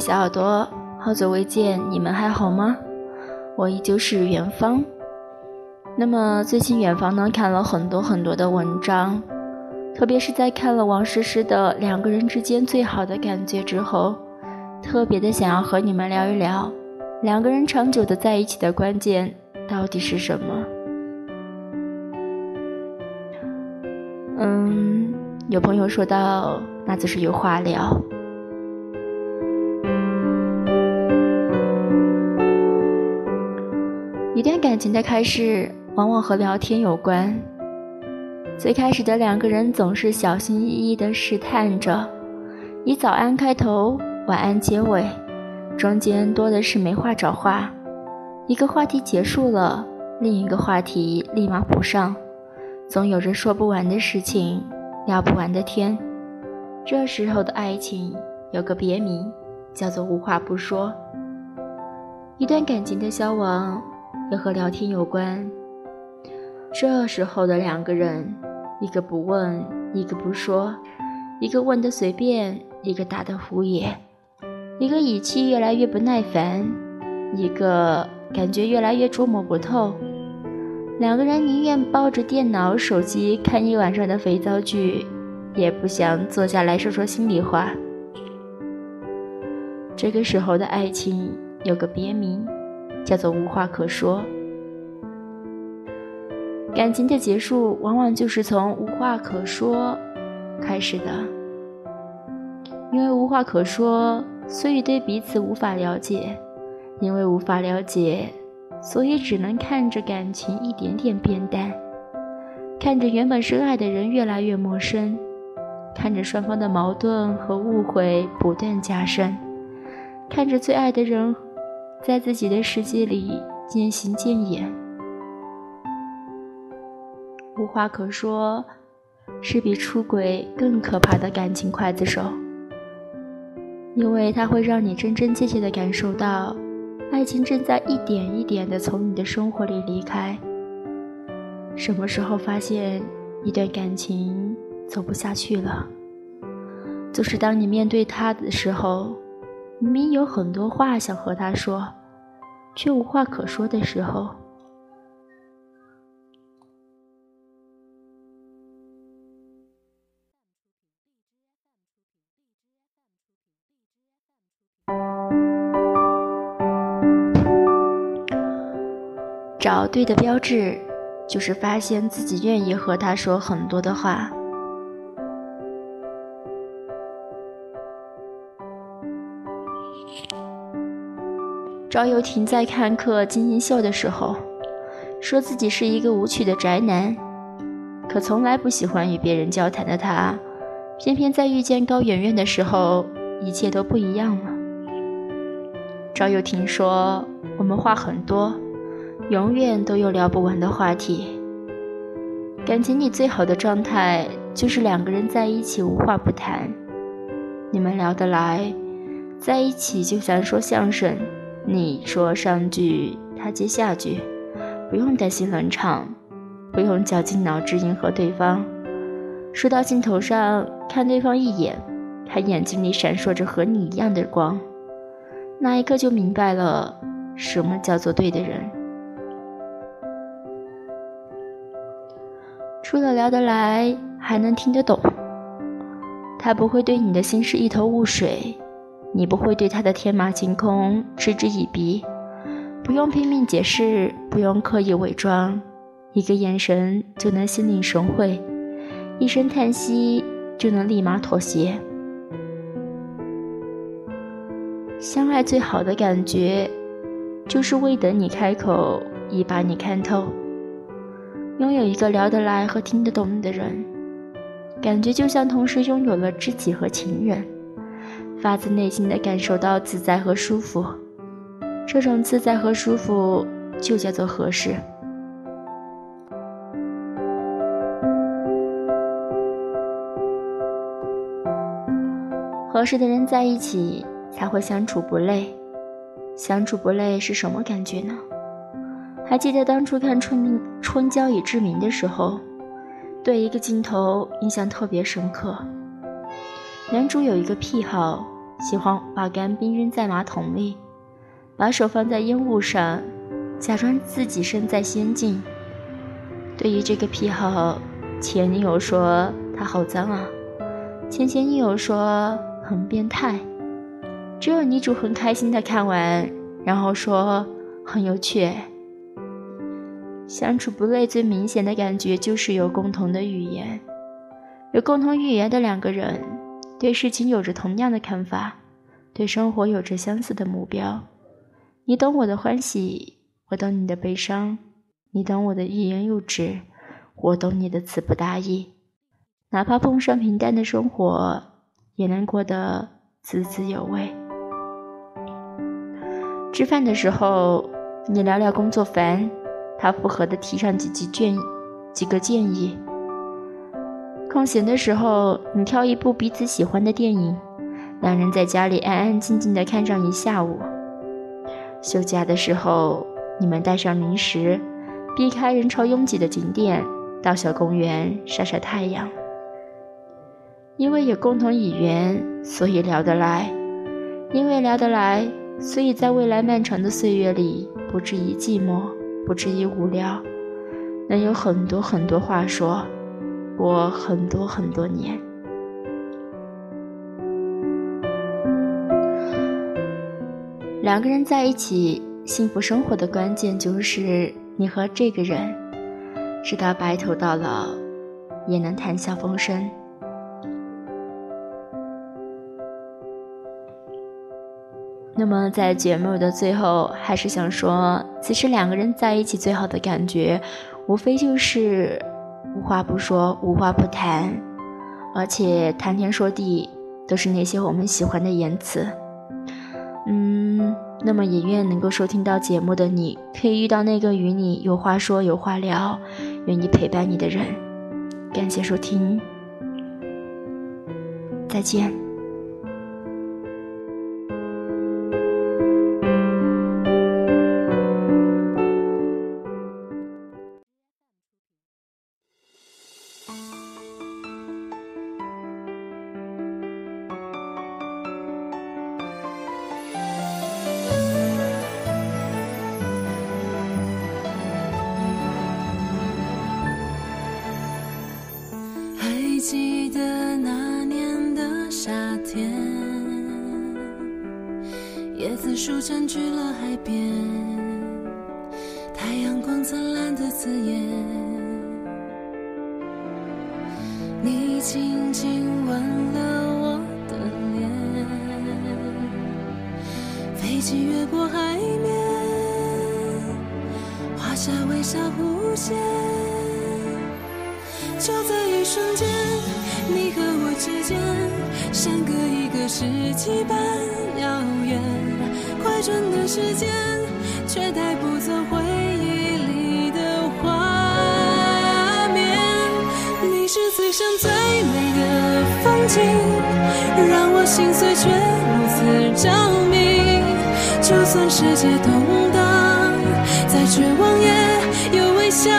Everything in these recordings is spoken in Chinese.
小耳朵，好久未见，你们还好吗？我依旧是远方。那么最近远方呢看了很多很多的文章，特别是在看了王诗诗的《两个人之间最好的感觉》之后，特别的想要和你们聊一聊，两个人长久的在一起的关键到底是什么？嗯，有朋友说到，那就是有话聊。一段感情的开始，往往和聊天有关。最开始的两个人总是小心翼翼地试探着，以早安开头，晚安结尾，中间多的是没话找话。一个话题结束了，另一个话题立马补上，总有着说不完的事情，聊不完的天。这时候的爱情有个别名，叫做无话不说。一段感情的消亡。也和聊天有关。这时候的两个人，一个不问，一个不说，一个问的随便，一个答的敷衍，一个语气越来越不耐烦，一个感觉越来越捉摸不透。两个人宁愿抱着电脑、手机看一晚上的肥皂剧，也不想坐下来说说心里话。这个时候的爱情有个别名。叫做无话可说。感情的结束，往往就是从无话可说开始的。因为无话可说，所以对彼此无法了解；因为无法了解，所以只能看着感情一点点变淡，看着原本深爱的人越来越陌生，看着双方的矛盾和误会不断加深，看着最爱的人。在自己的世界里渐行渐远，无话可说，是比出轨更可怕的感情刽子手，因为它会让你真真切切的感受到，爱情正在一点一点的从你的生活里离开。什么时候发现一段感情走不下去了？就是当你面对他的时候。明明有很多话想和他说，却无话可说的时候，找对的标志，就是发现自己愿意和他说很多的话。赵又廷在看客金星秀的时候，说自己是一个无趣的宅男，可从来不喜欢与别人交谈的他，偏偏在遇见高圆圆的时候，一切都不一样了。赵又廷说：“我们话很多，永远都有聊不完的话题。感情里最好的状态，就是两个人在一起无话不谈，你们聊得来，在一起就像说相声。”你说上句，他接下句，不用担心冷场，不用绞尽脑汁迎合对方。说到镜头上，看对方一眼，他眼睛里闪烁着和你一样的光，那一刻就明白了什么叫做对的人。除了聊得来，还能听得懂，他不会对你的心事一头雾水。你不会对他的天马行空嗤之以鼻，不用拼命解释，不用刻意伪装，一个眼神就能心领神会，一声叹息就能立马妥协。相爱最好的感觉，就是未等你开口，已把你看透。拥有一个聊得来和听得懂你的人，感觉就像同时拥有了知己和情人。发自内心的感受到自在和舒服，这种自在和舒服就叫做合适。合适的人在一起才会相处不累，相处不累是什么感觉呢？还记得当初看《春明春娇与志明》的时候，对一个镜头印象特别深刻。男主有一个癖好。喜欢把干冰扔在马桶里，把手放在烟雾上，假装自己身在仙境。对于这个癖好，前女友说他好脏啊，前前女友说很变态，只有女主很开心的看完，然后说很有趣。相处不累最明显的感觉就是有共同的语言，有共同语言的两个人，对事情有着同样的看法，对生活有着相似的目标。你懂我的欢喜，我懂你的悲伤。你懂我的欲言又止，我懂你的词不达意。哪怕碰上平淡的生活，也能过得滋滋有味。吃饭的时候，你聊聊工作烦，他附和的提上几句建几个建议。空闲的时候，你挑一部彼此喜欢的电影，两人在家里安安静静的看上一下午。休假的时候，你们带上零食。避开人潮拥挤的景点，到小公园晒晒太阳。因为有共同语言，所以聊得来；因为聊得来，所以在未来漫长的岁月里，不至于寂寞，不至于无聊，能有很多很多话说，过很多很多年。两个人在一起，幸福生活的关键就是。你和这个人，直到白头到老，也能谈笑风生。那么，在节目的最后，还是想说，其实两个人在一起最好的感觉，无非就是无话不说，无话不谈，而且谈天说地，都是那些我们喜欢的言辞。嗯。那么也愿能够收听到节目的你，可以遇到那个与你有话说、有话聊、愿意陪伴你的人。感谢收听，再见。椰子树占据了海边，太阳光灿烂的刺眼。你轻轻吻了我的脸，飞机越过海面，画下微笑弧线。就在一瞬间，你和我之间，相隔一个世纪般遥远。快转的时间，却带不走回忆里的画面。你是最深最美的风景，让我心碎却如此着迷。就算世界动荡，再绝望也有微笑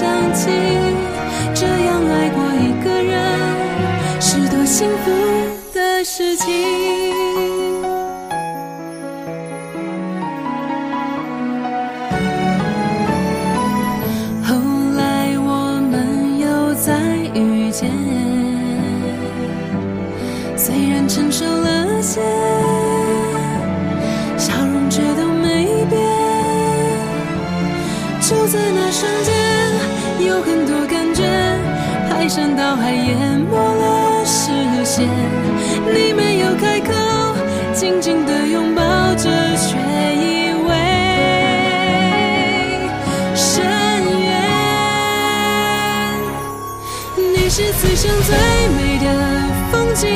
想起。这样爱过一个人，是多幸福的事情。在那瞬间，有很多感觉。排山倒海淹没了视线，你没有开口，紧紧的拥抱着，却以为深渊。你是此生最美的风景，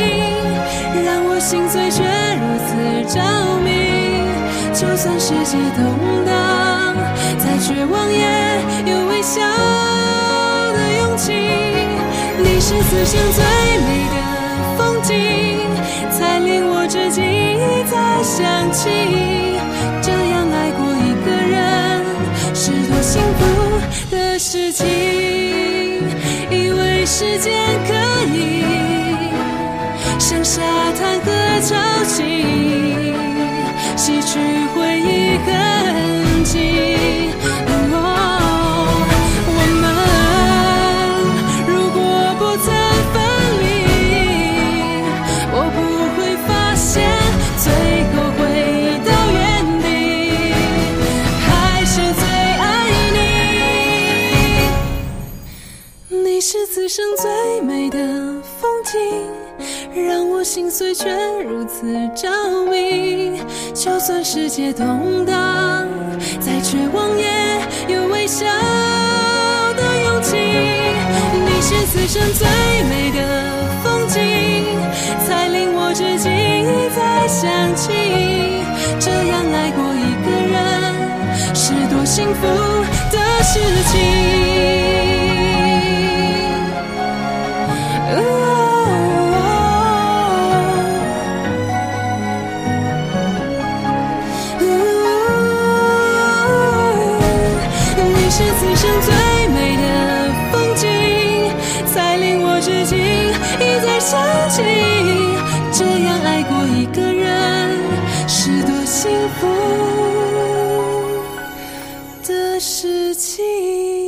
让我心碎却如此着迷。就算世界动荡，绝望也有微笑的勇气你是此生最美的风景才令我至今一再想起这样爱过一个人是多幸福的事情以为时间可以像沙滩和潮汐洗去回忆痕迹。岁却如此着迷。就算世界动荡，再绝望也有微笑的勇气。你是此生最美的风景，才令我至今再想起。记。